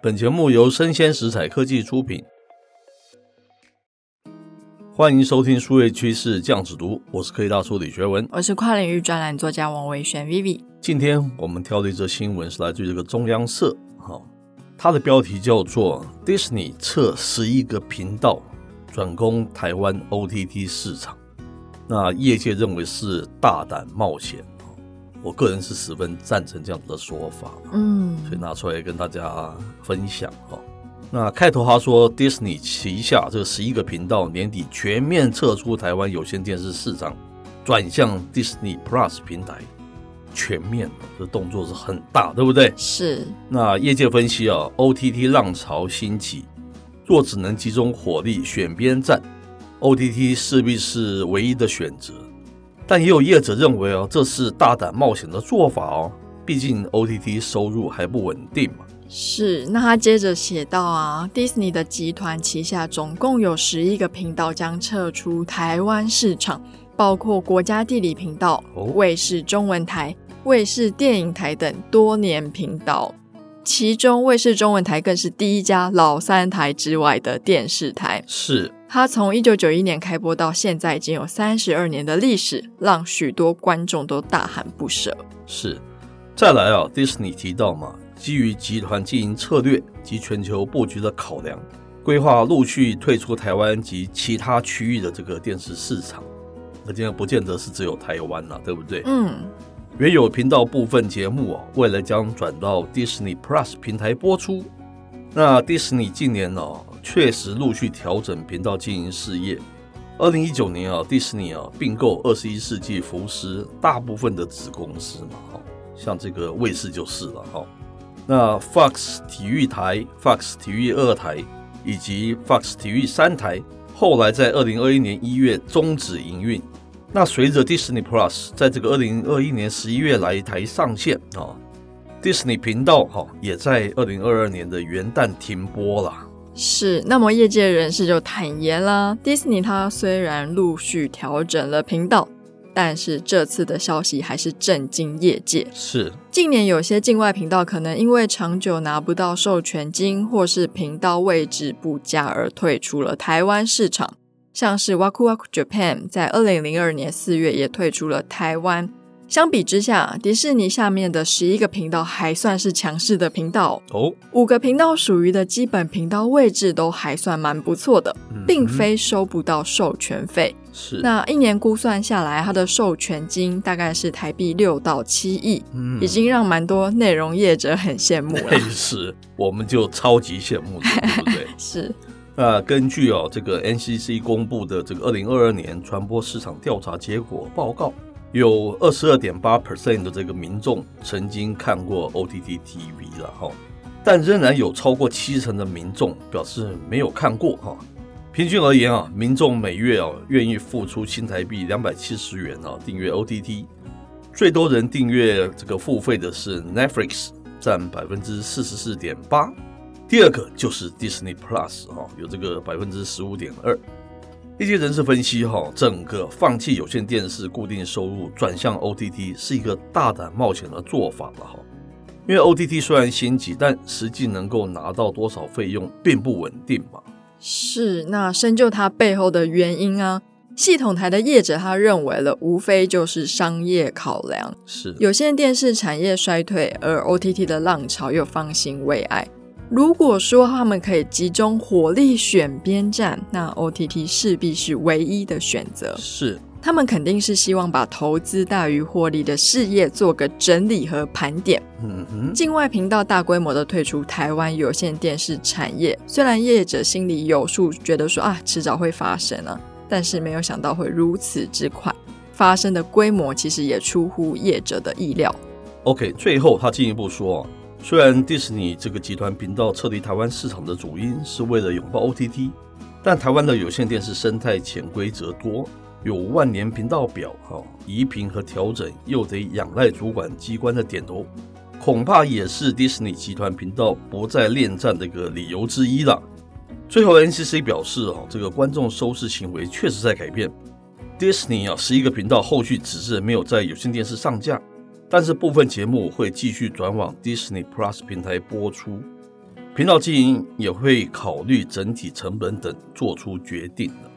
本节目由生鲜食材科技出品，欢迎收听数位趋势酱子读，我是科技大叔李学文，我是跨领域专栏作家王维轩 Vivi。今天我们挑的一则新闻是来自于这个中央社，哈，它的标题叫做 “Disney 撤十一个频道，转攻台湾 OTT 市场”，那业界认为是大胆冒险。我个人是十分赞成这样子的说法，嗯，所以拿出来跟大家分享哈。那开头他说，Disney 旗下这十一个频道年底全面撤出台湾有线电视市场，转向 Disney Plus 平台，全面这动作是很大，对不对？是。那业界分析啊，OTT 浪潮兴起，若只能集中火力选边站，OTT 势必是唯一的选择。但也有业者认为哦，这是大胆冒险的做法哦，毕竟 OTT 收入还不稳定嘛。是，那他接着写到啊，，Disney 的集团旗下总共有十一个频道将撤出台湾市场，包括国家地理频道、卫视中文台、卫视电影台等多年频道。其中，卫视中文台更是第一家老三台之外的电视台。是，它从一九九一年开播到现在，已经有三十二年的历史，让许多观众都大喊不舍。是，再来啊，迪士尼提到嘛，基于集团经营策略及全球布局的考量，规划陆续退出台湾及其他区域的这个电视市场。那今天不见得是只有台湾了、啊，对不对？嗯。原有频道部分节目啊，未来将转到 Disney Plus 平台播出。那迪士尼近年呢、啊，确实陆续调整频道经营事业。二零一九年啊，迪士尼啊并购二十一世纪福斯大部分的子公司嘛，哈，像这个卫视就是了，哈。那 Fox 体育台、Fox 体育二台以及 Fox 体育三台，后来在二零二一年一月终止营运。那随着 Disney Plus 在这个二零二一年十一月来台上线啊，Disney 频道哈也在二零二二年的元旦停播了。是，那么业界人士就坦言啦，Disney 它虽然陆续调整了频道，但是这次的消息还是震惊业界。是，近年有些境外频道可能因为长久拿不到授权金，或是频道位置不佳而退出了台湾市场。像是 Waku Waku Japan 在二零零二年四月也退出了台湾。相比之下，迪士尼下面的十一个频道还算是强势的频道哦。五个频道属于的基本频道位置都还算蛮不错的，并非收不到授权费。是，那一年估算下来，它的授权金大概是台币六到七亿，嗯，已经让蛮多内容业者很羡慕了。是，我们就超级羡慕，对不对？是。那根据哦这个 NCC 公布的这个二零二二年传播市场调查结果报告，有二十二点八 percent 的这个民众曾经看过 OTT TV 了哈，但仍然有超过七成的民众表示没有看过哈。平均而言啊，民众每月啊愿意付出新台币两百七十元啊订阅 OTT，最多人订阅这个付费的是 Netflix，占百分之四十四点八。第二个就是 Disney Plus 哈，有这个百分之十五点二。一些人士分析哈，整个放弃有线电视固定收入转向 OTT 是一个大胆冒险的做法了哈。因为 OTT 虽然兴起，但实际能够拿到多少费用并不稳定嘛。是，那深究它背后的原因啊，系统台的业者他认为了，无非就是商业考量。是，有线电视产业衰退，而 OTT 的浪潮又方兴未艾。如果说他们可以集中火力选边站，那 OTT 势必是唯一的选择。是，他们肯定是希望把投资大于获利的事业做个整理和盘点。嗯哼，境外频道大规模的退出台湾有线电视产业，虽然业者心里有数，觉得说啊，迟早会发生啊，但是没有想到会如此之快，发生的规模其实也出乎业者的意料。OK，最后他进一步说。虽然迪士尼这个集团频道撤离台湾市场的主因是为了拥抱 OTT，但台湾的有线电视生态潜规则多，有万年频道表，哈，移频和调整又得仰赖主管机关的点头，恐怕也是迪士尼集团频道不再恋战的一个理由之一了。最后，NCC 表示，啊，这个观众收视行为确实在改变。迪士尼啊，十一个频道后续只是没有在有线电视上架，但是部分节目会继续转往 Disney Plus 平台播出。频道经营也会考虑整体成本等，做出决定了。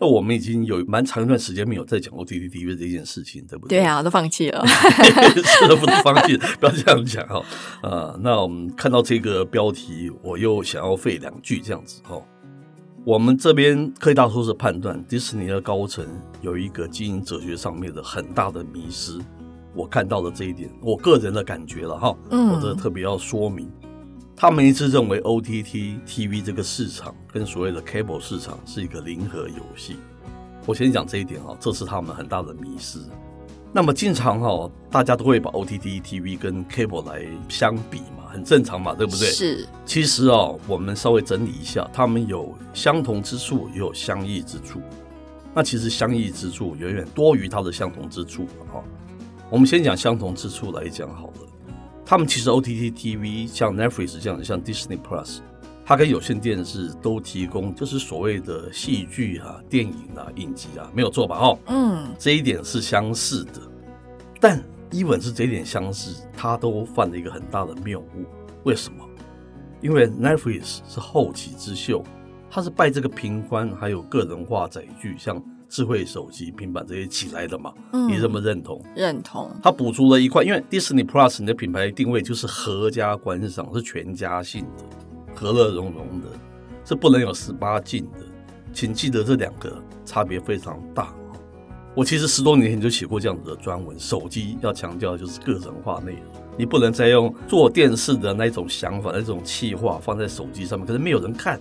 那我们已经有蛮长一段时间没有再讲过 T T T V 这件事情，对不对？对啊，都放弃了。是的，不能放弃，不要这样讲哈。啊，那我们看到这个标题，我又想要废两句这样子哈。我们这边科技大叔是判断迪士尼的高层有一个经营哲学上面的很大的迷失，我看到了这一点，我个人的感觉了哈，嗯，我这特别要说明，他们一直认为 OTT TV 这个市场跟所谓的 Cable 市场是一个零和游戏，我先讲这一点哈，这是他们很大的迷失。那么经常哈，大家都会把 OTT TV 跟 Cable 来相比嘛，很正常嘛，对不对？是。其实啊，我们稍微整理一下，他们有相同之处，也有相异之处。那其实相异之处远远多于它的相同之处哈。我们先讲相同之处来讲好了。他们其实 OTT TV 像 Netflix 这样的，像 Disney Plus。它跟有线电视都提供，就是所谓的戏剧啊、电影啊、影集啊，没有错吧？哦，嗯，这一点是相似的。但 even 是这一点相似，它都犯了一个很大的谬误。为什么？因为 Netflix 是后起之秀，它是拜这个频宽还有个人化载具，像智慧手机、平板这些起来的嘛。嗯，你认不认同？认同。它补足了一块，因为 Disney Plus 你的品牌定位就是合家观赏，是全家性的。和乐融融的，是不能有十八禁的，请记得这两个差别非常大。我其实十多年前就写过这样子的专文，手机要强调的就是个人化内容，你不能再用做电视的那种想法、那种气话放在手机上面，可是没有人看，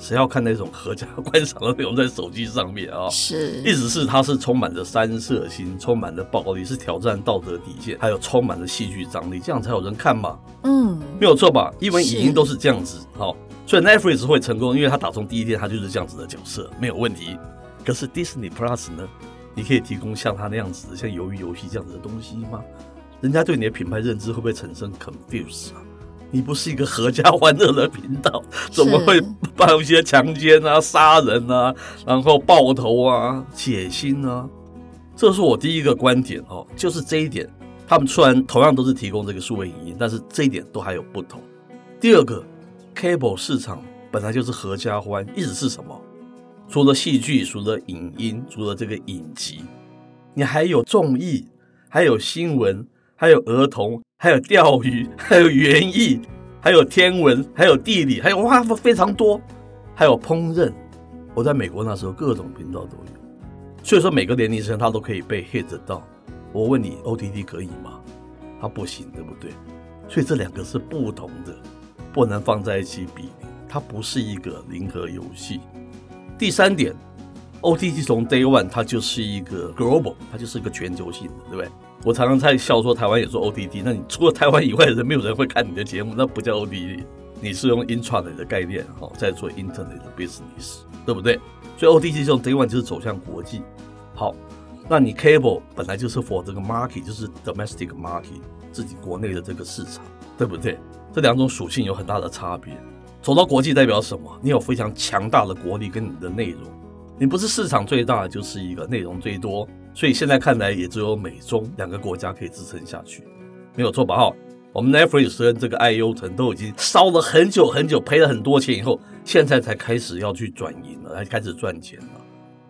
谁要看那种合家观赏的内容在手机上面啊？是，意思是它是充满着三色心，充满着暴力，是挑战道德底线，还有充满着戏剧张力，这样才有人看嘛？嗯，没有错吧？因为影音都是这样子，好，所以 Netflix 会成功，因为他打从第一天他就是这样子的角色，没有问题。可是 Disney Plus 呢？你可以提供像他那样子，像鱿鱼游戏这样子的东西吗？人家对你的品牌认知会不会产生 confuse 啊？你不是一个合家欢乐的频道，怎么会办一些强奸啊、杀人啊，然后爆头啊、血腥啊？这是我第一个观点哦，就是这一点。他们虽然同样都是提供这个数位影音，但是这一点都还有不同。第二个，cable 市场本来就是合家欢，意思是什么？除了戏剧，除了影音，除了这个影集，你还有综艺，还有新闻，还有儿童，还有钓鱼，还有园艺，还有天文，还有地理，还有哇，非常多，还有烹饪。我在美国那时候，各种频道都有，所以说每个年龄层他都可以被 hit 到。我问你，OTT 可以吗？它不行，对不对？所以这两个是不同的，不能放在一起比，它不是一个零和游戏。第三点，OTT 从 Day One 它就是一个 Global，它就是一个全球性的，对不对？我常常在笑说台湾也做 OTT，那你除了台湾以外的人，没有人会看你的节目，那不叫 OTT，你是用 Intranet 的概念哈，在做 Internet 的 business，对不对？所以 OTT 从 Day One 就是走向国际。好，那你 Cable 本来就是 for 这个 market，就是 domestic market，自己国内的这个市场，对不对？这两种属性有很大的差别。走到国际代表什么？你有非常强大的国力跟你的内容，你不是市场最大，就是一个内容最多。所以现在看来，也只有美中两个国家可以支撑下去，没有错吧？哈，我们 Netflix 跟这个爱优腾都已经烧了很久很久，赔了很多钱以后，现在才开始要去转型了，才开始赚钱了。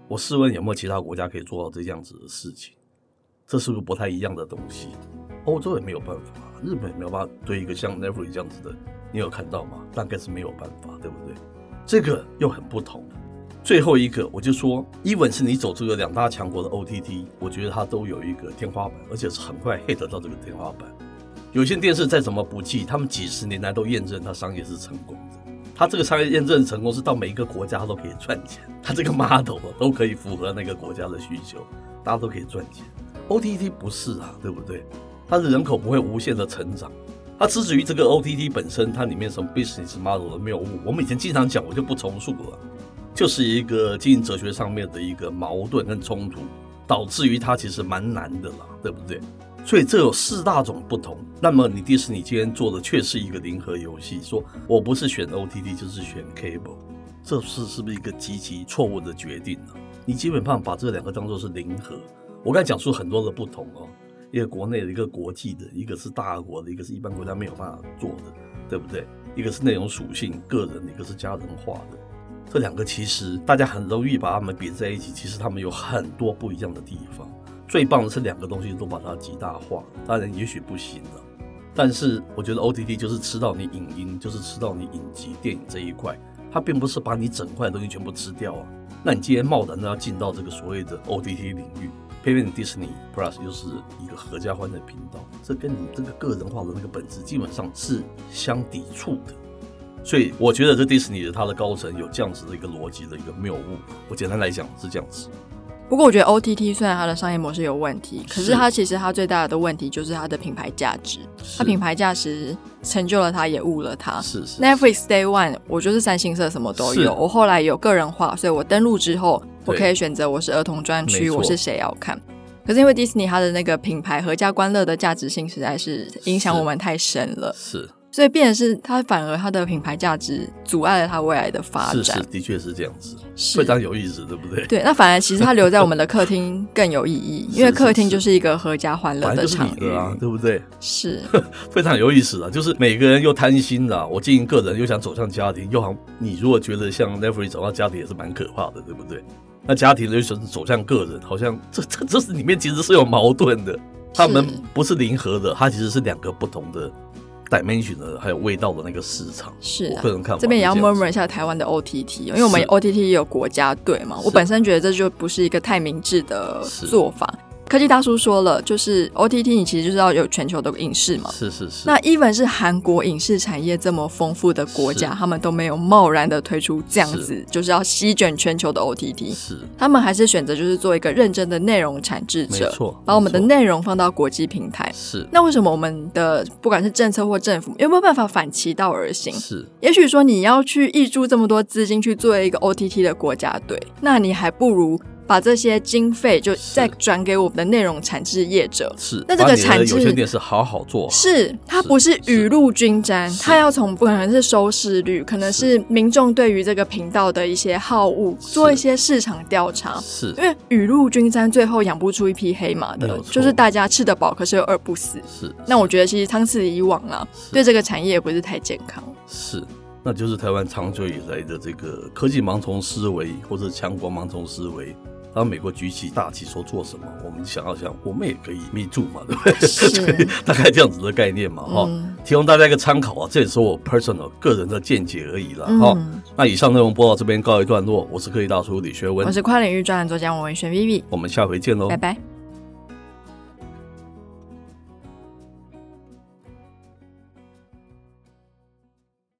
我试问有没有其他国家可以做到这样子的事情？这是不是不太一样的东西？欧洲也没有办法，日本也没有办法对一个像 Netflix 这样子的。你有看到吗？大概是没有办法，对不对？这个又很不同。最后一个，我就说，even 是你走这个两大强国的 OTT，我觉得它都有一个天花板，而且是很快 hit 到这个天花板。有线电视再怎么不济，他们几十年来都验证它商业是成功的。它这个商业验证成功是到每一个国家都可以赚钱，它这个 model 都可以符合那个国家的需求，大家都可以赚钱。OTT 不是啊，对不对？它的人口不会无限的成长。它之至于这个 OTT 本身，它里面什么 business model 的谬误，我们以前经常讲，我就不重述了，就是一个经营哲学上面的一个矛盾跟冲突，导致于它其实蛮难的啦，对不对？所以这有四大种不同。那么你迪士尼今天做的却是一个零和游戏，说我不是选 OTT 就是选 Cable，这是是不是一个极其错误的决定呢？你基本上把这两个当做是零和。我刚才讲述很多的不同哦。一个国内的，一个国际的，一个是大国的，一个是一般国家没有办法做的，对不对？一个是内容属性个人的，一个是家人化的。这两个其实大家很容易把它们比在一起，其实它们有很多不一样的地方。最棒的是两个东西都把它极大化，当然也许不行了。但是我觉得 OTT 就是吃到你影音，就是吃到你影集、电影这一块，它并不是把你整块东西全部吃掉啊。那你今天贸然的要进到这个所谓的 OTT 领域。偏偏迪士尼 Plus 又是一个合家欢的频道，这跟你这个个人化的那个本质基本上是相抵触的，所以我觉得这迪士尼的它的高层有这样子的一个逻辑的一个谬误。我简单来讲是这样子。不过我觉得 OTT 虽然它的商业模式有问题，可是它其实它最大的问题就是它的品牌价值，它品牌价值成就了它，也误了它。是是。Netflix Day One 我就是三星色什么都有，我后来有个人化，所以我登录之后。我可以选择我是儿童专区，我是谁要看。可是因为迪士尼它的那个品牌合家欢乐的价值性实在是影响我们太深了，是，是所以变的是它反而它的品牌价值阻碍了它未来的发展。是，是的确是这样子，是非常有意思，对不对？对，那反而其实它留在我们的客厅更有意义，因为客厅就是一个合家欢乐的场域啊，对不对？是 非常有意思的，就是每个人又贪心的，我经营个人又想走向家庭，又好，你如果觉得像 Netflix 走到家庭也是蛮可怕的，对不对？那家庭的又是走向个人，好像这这这是里面其实是有矛盾的，他们不是零和的，它其实是两个不同的 dimension 的，还有味道的那个市场。是、啊，我个人看。这边也要 murmur 一下台湾的 OTT，因为我们 OTT 也有国家队嘛，我本身觉得这就不是一个太明智的做法。科技大叔说了，就是 OTT，你其实就是要有全球的影视嘛。是是是。那 even 是韩国影视产业这么丰富的国家，他们都没有贸然的推出这样子，就是要席卷全球的 OTT。是。他们还是选择就是做一个认真的内容产制者，没错，把我们的内容放到国际平台。是。那为什么我们的不管是政策或政府有没有办法反其道而行？是。也许说你要去挹注这么多资金去做一个 OTT 的国家队，那你还不如。把这些经费就再转给我们的内容产制业者。是，那这个产制有些点是好好做好。是，它不是雨露均沾，它要从不可能是收视率，可能是民众对于这个频道的一些好恶，做一些市场调查。是，因为雨露均沾，最后养不出一匹黑马的，就是大家吃得饱，可是又饿不死。是，那我觉得其实长此以往啊，对这个产业也不是太健康。是，那就是台湾长久以来的这个科技盲从思维，或者强国盲从思维。当美国举起大旗说做什么，我们想要想，我们也可以密住嘛，对不对？是。大概这样子的概念嘛，哈、嗯，提供大家一个参考啊，这也是我 personal 个人的见解而已了，哈、嗯。那以上内容播到这边告一段落，我是科技大叔李学文，我是跨领域专栏作家王文轩 Vivi，我们下回见喽，拜拜。